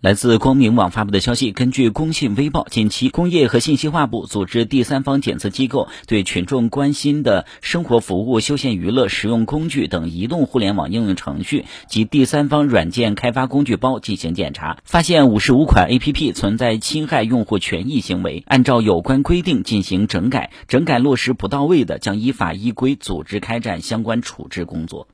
来自光明网发布的消息，根据工信微报，近期工业和信息化部组织第三方检测机构对群众关心的生活服务、休闲娱乐、实用工具等移动互联网应用程序及第三方软件开发工具包进行检查，发现五十五款 APP 存在侵害用户权益行为，按照有关规定进行整改，整改落实不到位的，将依法依规组织开展相关处置工作。